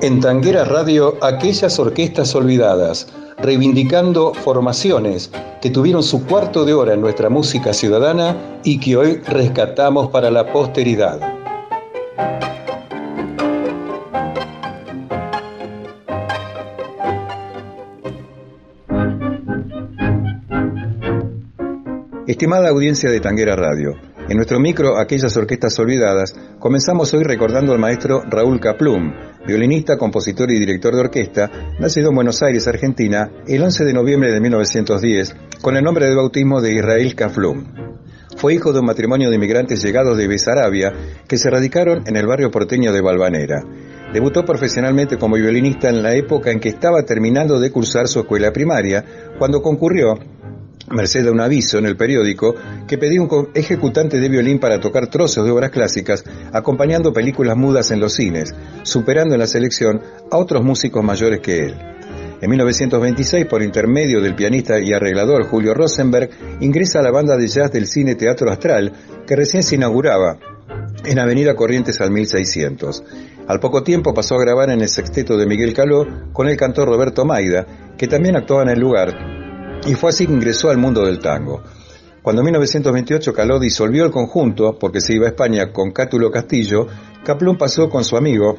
En Tanguera Radio, aquellas orquestas olvidadas, reivindicando formaciones que tuvieron su cuarto de hora en nuestra música ciudadana y que hoy rescatamos para la posteridad. Estimada audiencia de Tanguera Radio, en nuestro micro Aquellas Orquestas Olvidadas, comenzamos hoy recordando al maestro Raúl Caplum, violinista, compositor y director de orquesta, nacido en Buenos Aires, Argentina, el 11 de noviembre de 1910, con el nombre de bautismo de Israel Caplum. Fue hijo de un matrimonio de inmigrantes llegados de Besarabia que se radicaron en el barrio porteño de Balvanera. Debutó profesionalmente como violinista en la época en que estaba terminando de cursar su escuela primaria, cuando concurrió merced a un aviso en el periódico que pedía un ejecutante de violín para tocar trozos de obras clásicas, acompañando películas mudas en los cines, superando en la selección a otros músicos mayores que él. En 1926, por intermedio del pianista y arreglador Julio Rosenberg, ingresa a la banda de jazz del Cine Teatro Astral, que recién se inauguraba en Avenida Corrientes al 1600. Al poco tiempo pasó a grabar en el sexteto de Miguel Caló con el cantor Roberto Maida, que también actuaba en el lugar, y fue así que ingresó al mundo del tango. Cuando en 1928 Caló disolvió el conjunto, porque se iba a España con Cátulo Castillo, Caplún pasó con su amigo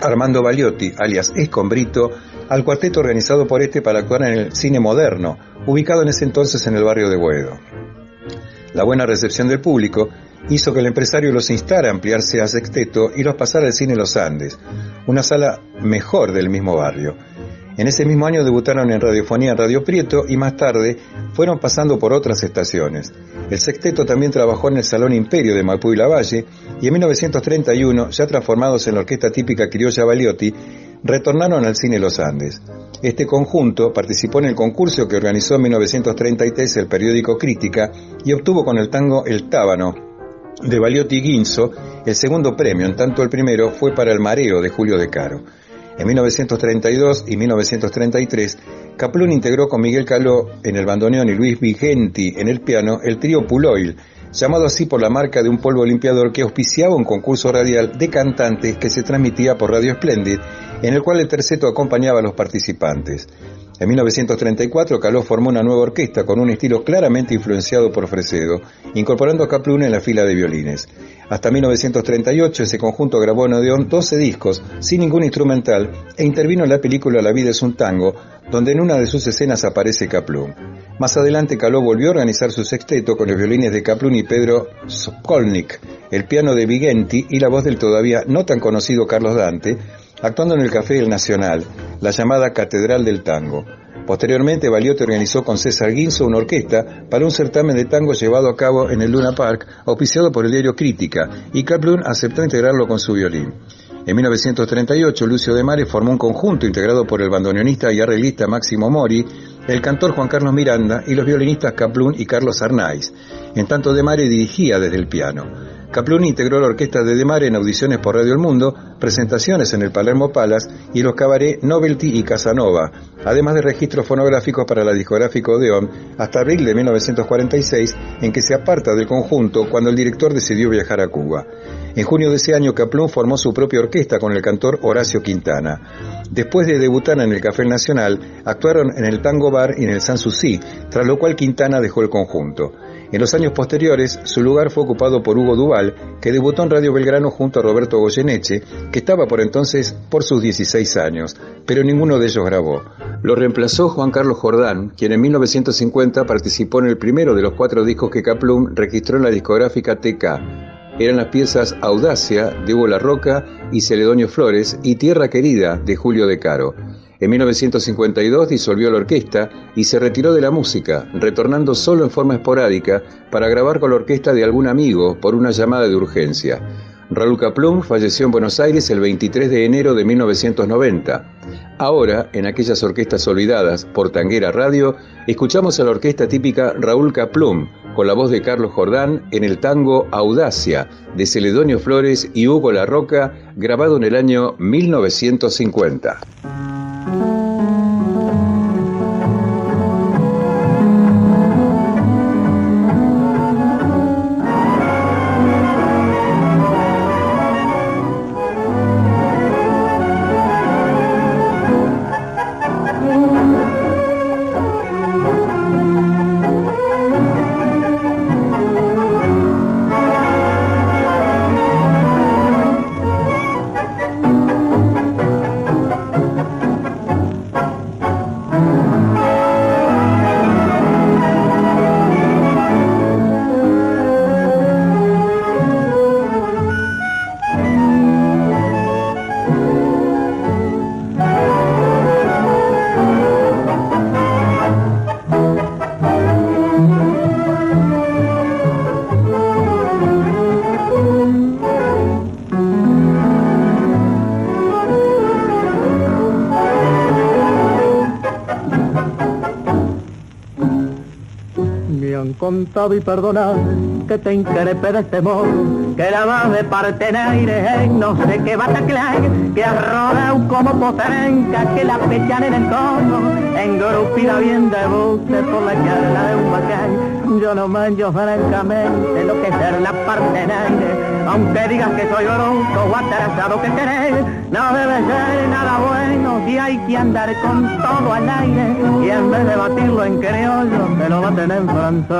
Armando Baliotti, alias Escombrito, al cuarteto organizado por este para actuar en el cine moderno, ubicado en ese entonces en el barrio de Boedo. La buena recepción del público hizo que el empresario los instara a ampliarse a sexteto y los pasara al cine Los Andes, una sala mejor del mismo barrio. En ese mismo año debutaron en radiofonía Radio Prieto y más tarde fueron pasando por otras estaciones. El sexteto también trabajó en el Salón Imperio de Maipú y Lavalle y en 1931, ya transformados en la orquesta típica criolla Baliotti, retornaron al cine Los Andes. Este conjunto participó en el concurso que organizó en 1933 el periódico Crítica y obtuvo con el tango El Tábano de Baliotti Guinzo el segundo premio, en tanto el primero fue para El Mareo de Julio de Caro. En 1932 y 1933, Caplún integró con Miguel Caló en el bandoneón y Luis Vigenti en el piano el trío Puloil, llamado así por la marca de un polvo limpiador que auspiciaba un concurso radial de cantantes que se transmitía por Radio Splendid, en el cual el terceto acompañaba a los participantes. En 1934, Caló formó una nueva orquesta con un estilo claramente influenciado por Fresedo, incorporando a Caplún en la fila de violines. Hasta 1938 ese conjunto grabó en Odeón 12 discos, sin ningún instrumental, e intervino en la película La vida es un tango, donde en una de sus escenas aparece Caplún. Más adelante Caló volvió a organizar su sexteto con los violines de Caplún y Pedro Skolnik, el piano de Vigenti y la voz del todavía no tan conocido Carlos Dante, actuando en el Café del Nacional, la llamada Catedral del Tango. Posteriormente, Baliotti organizó con César Guinzo una orquesta para un certamen de tango llevado a cabo en el Luna Park, auspiciado por el diario Crítica, y Kaplun aceptó integrarlo con su violín. En 1938, Lucio de Mare formó un conjunto integrado por el bandoneonista y arreglista Máximo Mori, el cantor Juan Carlos Miranda y los violinistas Kaplun y Carlos Arnaiz. En tanto, de Mare dirigía desde el piano. Capluni integró la orquesta de Demare en audiciones por Radio El Mundo, presentaciones en el Palermo Palace y los cabarets Novelty y Casanova, además de registros fonográficos para la discográfica Odeon, hasta abril de 1946, en que se aparta del conjunto cuando el director decidió viajar a Cuba. En junio de ese año, Caplún formó su propia orquesta con el cantor Horacio Quintana. Después de debutar en el Café Nacional, actuaron en el Tango Bar y en el Sanssouci, tras lo cual Quintana dejó el conjunto. En los años posteriores, su lugar fue ocupado por Hugo Duval, que debutó en Radio Belgrano junto a Roberto Goyeneche, que estaba por entonces por sus 16 años, pero ninguno de ellos grabó. Lo reemplazó Juan Carlos Jordán, quien en 1950 participó en el primero de los cuatro discos que Caplum registró en la discográfica TK. Eran las piezas Audacia de Hugo La Roca y Celedonio Flores y Tierra Querida de Julio de Caro. En 1952 disolvió la orquesta y se retiró de la música, retornando solo en forma esporádica para grabar con la orquesta de algún amigo por una llamada de urgencia. Raúl Caplum falleció en Buenos Aires el 23 de enero de 1990. Ahora, en aquellas orquestas olvidadas por Tanguera Radio, escuchamos a la orquesta típica Raúl Caplum, con la voz de Carlos Jordán en el tango Audacia de Celedonio Flores y Hugo La Roca, grabado en el año 1950. Con todo y perdonar que te increpe de este modo, que la más de parte aire, no sé qué va a taclar, que arroda como poterenca, que la pechan en el cono, engrupida bien de buce por la charla de un bacán. Yo no manjo francamente lo que ser la parte aire, aunque digas que soy bruto o atrasado que querés, no debe ser nada bueno si hay que andar con todo al aire. Y en vez de batirlo en criollo, te lo baten en francés.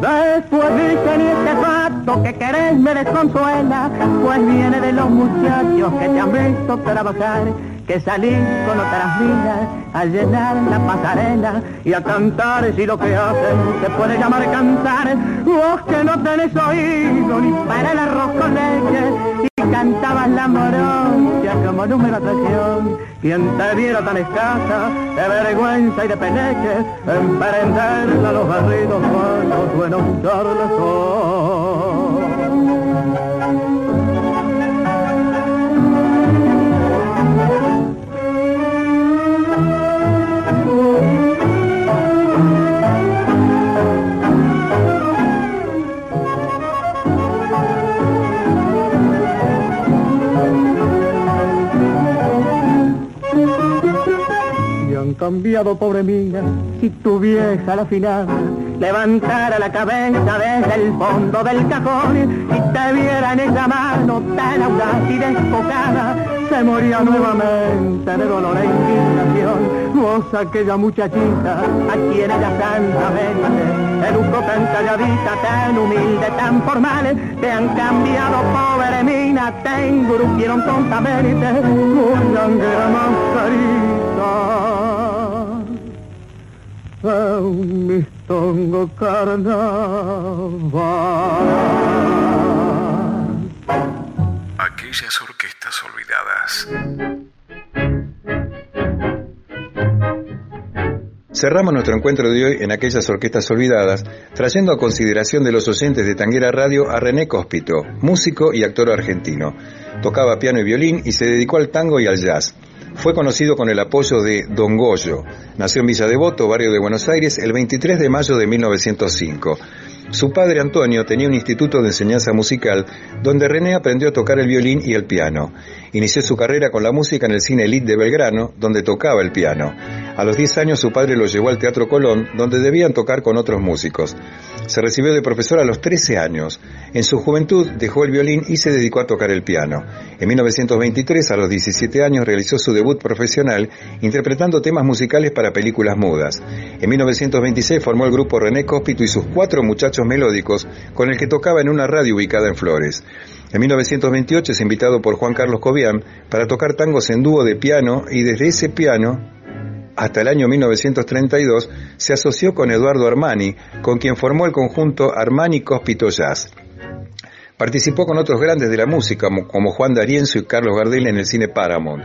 Después dicen y este fato que querés me desconsuela, pues viene de los muchachos que te han visto trabajar, que salís con otras vidas a llenar la pasarela y a cantar si lo que hacen se puede llamar cantar. Vos que no tenés oído ni para el arroz con leche y cantabas la morocha como número atracción. Quien te viera tan escasa de vergüenza y de peneche, emprenderla a los barridos cuando buenos charles cambiado, pobre mía, si tu vieja la final levantara la cabeza desde el fondo del cajón y te viera en esa mano tan audaz y desfocada, se moría nuevamente de dolor e indignación. Vos, aquella muchachita, a quien ella santamente educó tan calladita, tan humilde, tan formal, te han cambiado, pobre mina, te engrupieron tontamente, una carita un Aquellas orquestas olvidadas. Cerramos nuestro encuentro de hoy en aquellas orquestas olvidadas, trayendo a consideración de los oyentes de Tanguera Radio a René Cóspito, músico y actor argentino. Tocaba piano y violín y se dedicó al tango y al jazz. Fue conocido con el apoyo de Don Goyo. Nació en Villa Devoto, barrio de Buenos Aires, el 23 de mayo de 1905. Su padre Antonio tenía un instituto de enseñanza musical donde René aprendió a tocar el violín y el piano. Inició su carrera con la música en el cine Elite de Belgrano, donde tocaba el piano. A los 10 años su padre lo llevó al Teatro Colón, donde debían tocar con otros músicos. Se recibió de profesor a los 13 años. En su juventud dejó el violín y se dedicó a tocar el piano. En 1923, a los 17 años, realizó su debut profesional interpretando temas musicales para películas mudas. En 1926 formó el grupo René Cóspito y sus cuatro muchachos melódicos, con el que tocaba en una radio ubicada en Flores. En 1928 es invitado por Juan Carlos Cobian para tocar tangos en dúo de piano y desde ese piano hasta el año 1932 se asoció con Eduardo Armani, con quien formó el conjunto Armani Cospito Jazz. Participó con otros grandes de la música como Juan D'Arienzo y Carlos Gardel en el cine Paramount.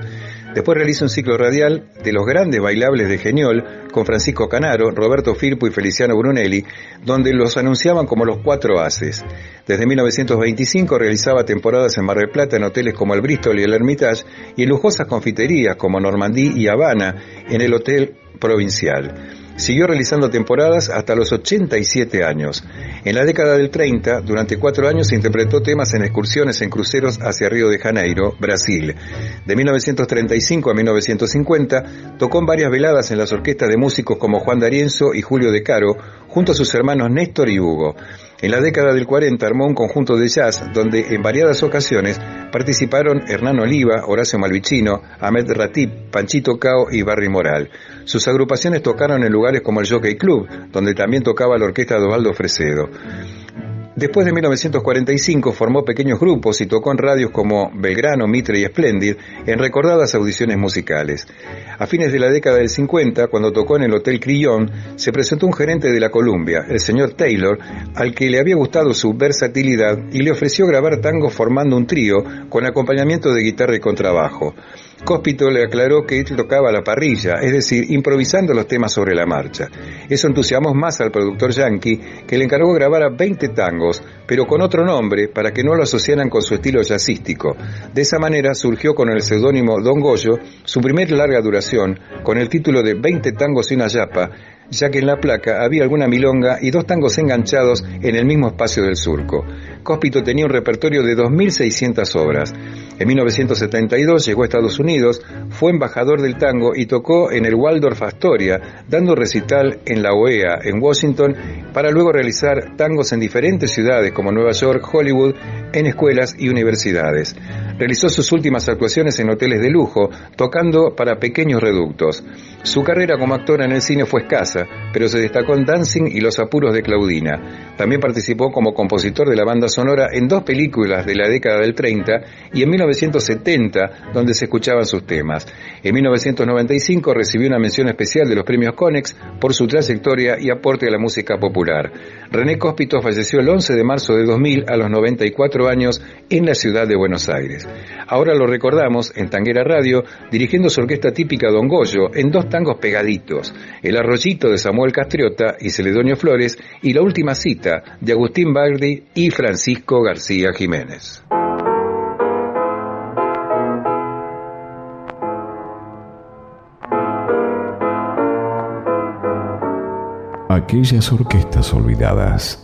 Después realiza un ciclo radial de los grandes bailables de Geniol con Francisco Canaro, Roberto Firpo y Feliciano Brunelli, donde los anunciaban como los cuatro haces. Desde 1925 realizaba temporadas en Mar del Plata en hoteles como el Bristol y el Hermitage y en lujosas confiterías como Normandí y Habana en el Hotel Provincial. Siguió realizando temporadas hasta los 87 años. En la década del 30, durante cuatro años interpretó temas en excursiones en cruceros hacia Río de Janeiro, Brasil. De 1935 a 1950, tocó en varias veladas en las orquestas de músicos como Juan D'Arienzo y Julio De Caro, junto a sus hermanos Néstor y Hugo. En la década del 40 armó un conjunto de jazz donde en variadas ocasiones participaron Hernán Oliva, Horacio Malvicino, Ahmed Ratip, Panchito Cao y Barry Moral. Sus agrupaciones tocaron en lugares como el Jockey Club, donde también tocaba la orquesta de Osvaldo Fresedo. Después de 1945 formó pequeños grupos y tocó en radios como Belgrano, Mitre y Splendid en recordadas audiciones musicales. A fines de la década del 50, cuando tocó en el Hotel Crillon, se presentó un gerente de la Columbia, el señor Taylor, al que le había gustado su versatilidad y le ofreció grabar tango formando un trío con acompañamiento de guitarra y contrabajo. Cóspito le aclaró que él tocaba la parrilla, es decir, improvisando los temas sobre la marcha. Eso entusiasmó más al productor yankee, que le encargó grabar a 20 tangos, pero con otro nombre para que no lo asociaran con su estilo jazzístico. De esa manera surgió con el seudónimo Don Goyo su primer larga duración, con el título de 20 tangos y una yapa, ya que en la placa había alguna milonga y dos tangos enganchados en el mismo espacio del surco. Cóspito tenía un repertorio de 2.600 obras. En 1972 llegó a Estados Unidos, fue embajador del tango y tocó en el Waldorf Astoria, dando recital en la OEA, en Washington, para luego realizar tangos en diferentes ciudades como Nueva York, Hollywood, en escuelas y universidades. Realizó sus últimas actuaciones en hoteles de lujo, tocando para pequeños reductos. Su carrera como actora en el cine fue escasa, pero se destacó en Dancing y Los apuros de Claudina. También participó como compositor de la banda sonora en dos películas de la década del 30 y en 1970, donde se escuchaban sus temas. En 1995 recibió una mención especial de los premios Conex por su trayectoria y aporte a la música popular. René Cóspito falleció el 11 de marzo de 2000 a los 94 años en la ciudad de Buenos Aires. Ahora lo recordamos en Tanguera Radio dirigiendo su orquesta típica Don Goyo en dos tangos pegaditos, El Arroyito de Samuel Castriota y Celedonio Flores y La Última Cita de Agustín Bagdi y Francisco García Jiménez. Aquellas orquestas olvidadas.